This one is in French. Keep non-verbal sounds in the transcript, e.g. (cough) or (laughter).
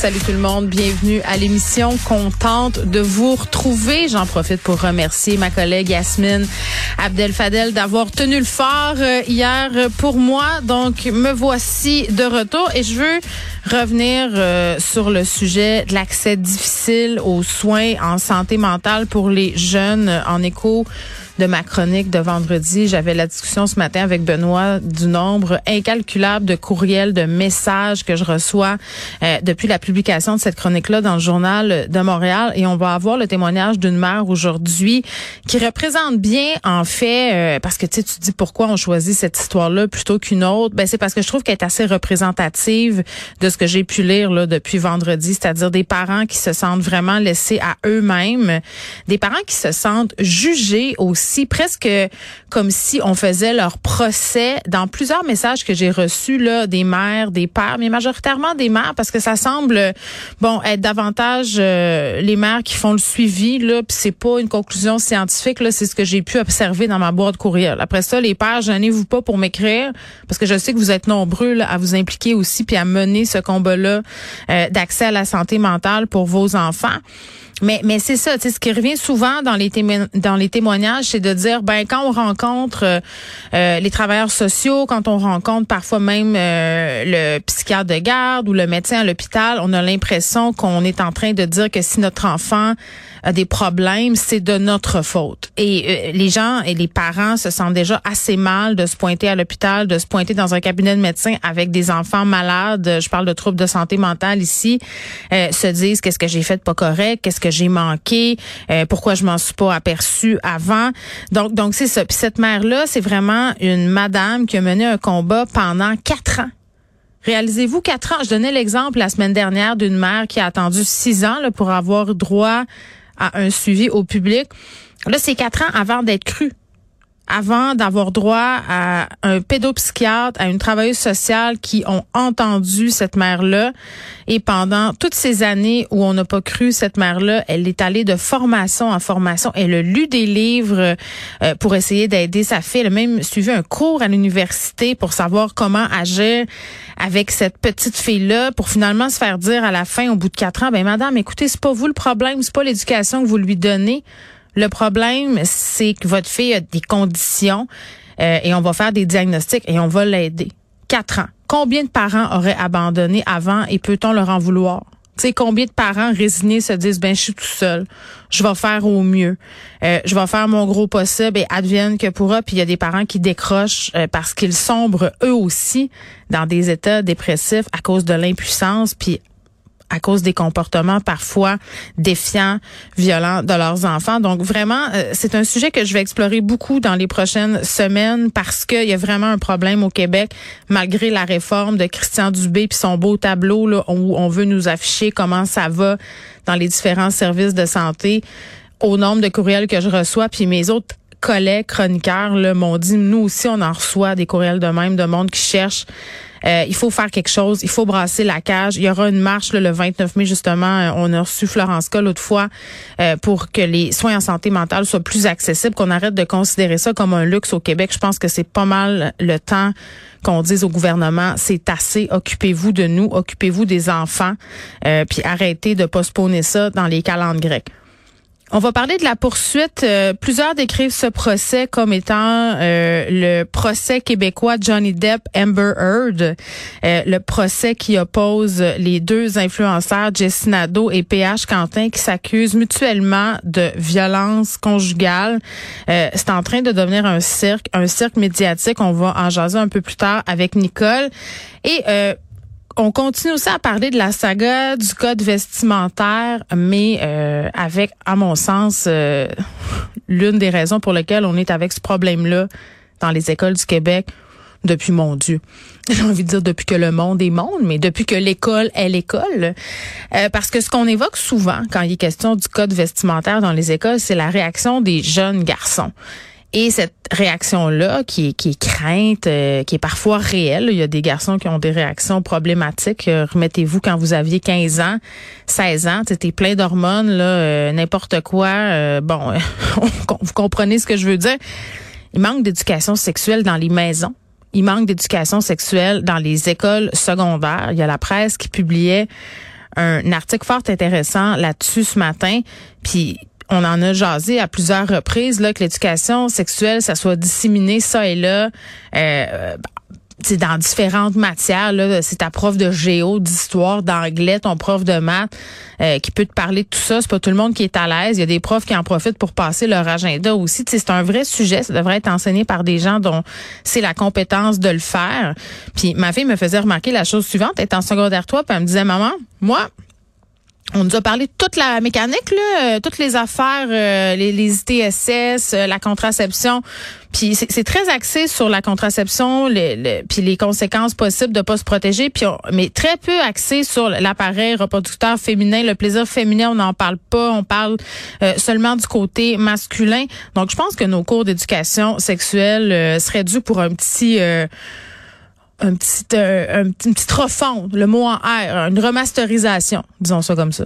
Salut tout le monde, bienvenue à l'émission. Contente de vous retrouver. J'en profite pour remercier ma collègue Yasmine Abdel Fadel d'avoir tenu le fort euh, hier pour moi. Donc, me voici de retour et je veux revenir euh, sur le sujet de l'accès difficile aux soins en santé mentale pour les jeunes en écho de ma chronique de vendredi. J'avais la discussion ce matin avec Benoît du nombre incalculable de courriels, de messages que je reçois euh, depuis la publication de cette chronique-là dans le journal de Montréal. Et on va avoir le témoignage d'une mère aujourd'hui qui représente bien, en fait, euh, parce que tu dis pourquoi on choisit cette histoire-là plutôt qu'une autre. Ben c'est parce que je trouve qu'elle est assez représentative de ce que j'ai pu lire là depuis vendredi, c'est-à-dire des parents qui se sentent vraiment laissés à eux-mêmes, des parents qui se sentent jugés aussi presque comme si on faisait leur procès dans plusieurs messages que j'ai reçus là des mères, des pères, mais majoritairement des mères parce que ça semble bon être davantage euh, les mères qui font le suivi là, puis c'est pas une conclusion scientifique là, c'est ce que j'ai pu observer dans ma boîte courriel. Après ça, les pères, gênez-vous pas pour m'écrire parce que je sais que vous êtes nombreux là, à vous impliquer aussi puis à mener ce combat-là euh, d'accès à la santé mentale pour vos enfants. Mais, mais c'est ça, ce qui revient souvent dans les, dans les témoignages, c'est de dire, ben quand on rencontre euh, euh, les travailleurs sociaux, quand on rencontre parfois même euh, le psychiatre de garde ou le médecin à l'hôpital, on a l'impression qu'on est en train de dire que si notre enfant a des problèmes, c'est de notre faute. Et les gens et les parents se sentent déjà assez mal de se pointer à l'hôpital, de se pointer dans un cabinet de médecin avec des enfants malades. Je parle de troubles de santé mentale ici. se disent qu'est-ce que j'ai fait de pas correct, qu'est-ce que j'ai manqué, euh, pourquoi je m'en suis pas aperçu avant? Donc donc c'est ça. Puis cette mère là, c'est vraiment une madame qui a mené un combat pendant quatre ans. Réalisez-vous quatre ans. Je donnais l'exemple la semaine dernière d'une mère qui a attendu six ans là, pour avoir droit à un suivi au public. Là, c'est quatre ans avant d'être cru avant d'avoir droit à un pédopsychiatre, à une travailleuse sociale qui ont entendu cette mère-là. Et pendant toutes ces années où on n'a pas cru cette mère-là, elle est allée de formation en formation. Elle a lu des livres euh, pour essayer d'aider sa fille. Elle a même suivi un cours à l'université pour savoir comment agir avec cette petite fille-là pour finalement se faire dire à la fin, au bout de quatre ans, ben madame, écoutez, c'est pas vous le problème, c'est pas l'éducation que vous lui donnez. Le problème, c'est que votre fille a des conditions euh, et on va faire des diagnostics et on va l'aider. Quatre ans. Combien de parents auraient abandonné avant et peut-on leur en vouloir? Sais, combien de parents résignés se disent, ben, je suis tout seul. Je vais faire au mieux. Euh, je vais faire mon gros possible et advienne que pourra. Puis il y a des parents qui décrochent euh, parce qu'ils sombrent eux aussi dans des états dépressifs à cause de l'impuissance. Puis à cause des comportements parfois défiants, violents de leurs enfants. Donc vraiment, euh, c'est un sujet que je vais explorer beaucoup dans les prochaines semaines parce qu'il y a vraiment un problème au Québec, malgré la réforme de Christian Dubé puis son beau tableau là, où on veut nous afficher comment ça va dans les différents services de santé au nombre de courriels que je reçois, puis mes autres collègues chroniqueurs m'ont dit, nous aussi, on en reçoit des courriels de même, de monde qui cherche euh, il faut faire quelque chose, il faut brasser la cage. Il y aura une marche le 29 mai justement. Euh, on a reçu Florence Coll l'autre fois euh, pour que les soins en santé mentale soient plus accessibles, qu'on arrête de considérer ça comme un luxe au Québec. Je pense que c'est pas mal le temps qu'on dise au gouvernement, c'est assez, occupez-vous de nous, occupez-vous des enfants, puis arrêtez de postponer ça dans les calendes grecs. On va parler de la poursuite. Euh, plusieurs décrivent ce procès comme étant euh, le procès québécois Johnny Depp Amber Heard, euh, le procès qui oppose les deux influenceurs Jess Nadeau et PH Quentin qui s'accusent mutuellement de violence conjugale. C'est en train de devenir un cirque, un cirque médiatique. On va en jaser un peu plus tard avec Nicole. Et on continue aussi à parler de la saga du code vestimentaire, mais euh, avec, à mon sens, euh, l'une des raisons pour lesquelles on est avec ce problème-là dans les écoles du Québec depuis, mon Dieu, (laughs) j'ai envie de dire depuis que le monde est monde, mais depuis que l'école est l'école. Euh, parce que ce qu'on évoque souvent quand il est question du code vestimentaire dans les écoles, c'est la réaction des jeunes garçons. Et cette réaction-là, qui est, qui est crainte, euh, qui est parfois réelle, il y a des garçons qui ont des réactions problématiques. Euh, remettez-vous quand vous aviez 15 ans, 16 ans, c'était plein d'hormones, là, euh, n'importe quoi. bon, (laughs) vous comprenez ce que je veux dire. Il manque d'éducation sexuelle dans les maisons. Il manque d'éducation sexuelle dans les écoles secondaires. Il y a la presse qui publiait un article fort intéressant là-dessus ce matin. Puis on en a jasé à plusieurs reprises là que l'éducation sexuelle ça soit disséminé ça et là euh, c'est dans différentes matières là. C'est ta prof de géo d'histoire d'anglais ton prof de maths euh, qui peut te parler de tout ça. C'est pas tout le monde qui est à l'aise. Il y a des profs qui en profitent pour passer leur agenda aussi. C'est un vrai sujet. Ça devrait être enseigné par des gens dont c'est la compétence de le faire. Puis ma fille me faisait remarquer la chose suivante. Elle est en secondaire 3 puis elle me disait maman moi on nous a parlé de toute la mécanique, là, euh, toutes les affaires, euh, les, les ITSS, euh, la contraception. Puis c'est très axé sur la contraception, les, puis les conséquences possibles de pas se protéger, puis mais très peu axé sur l'appareil reproducteur féminin, le plaisir féminin, on n'en parle pas, on parle seulement du côté masculin. Donc je pense que nos cours d'éducation sexuelle seraient dus pour un petit un petit, euh, un, une petite refonte, le mot en R, une remasterisation, disons ça comme ça.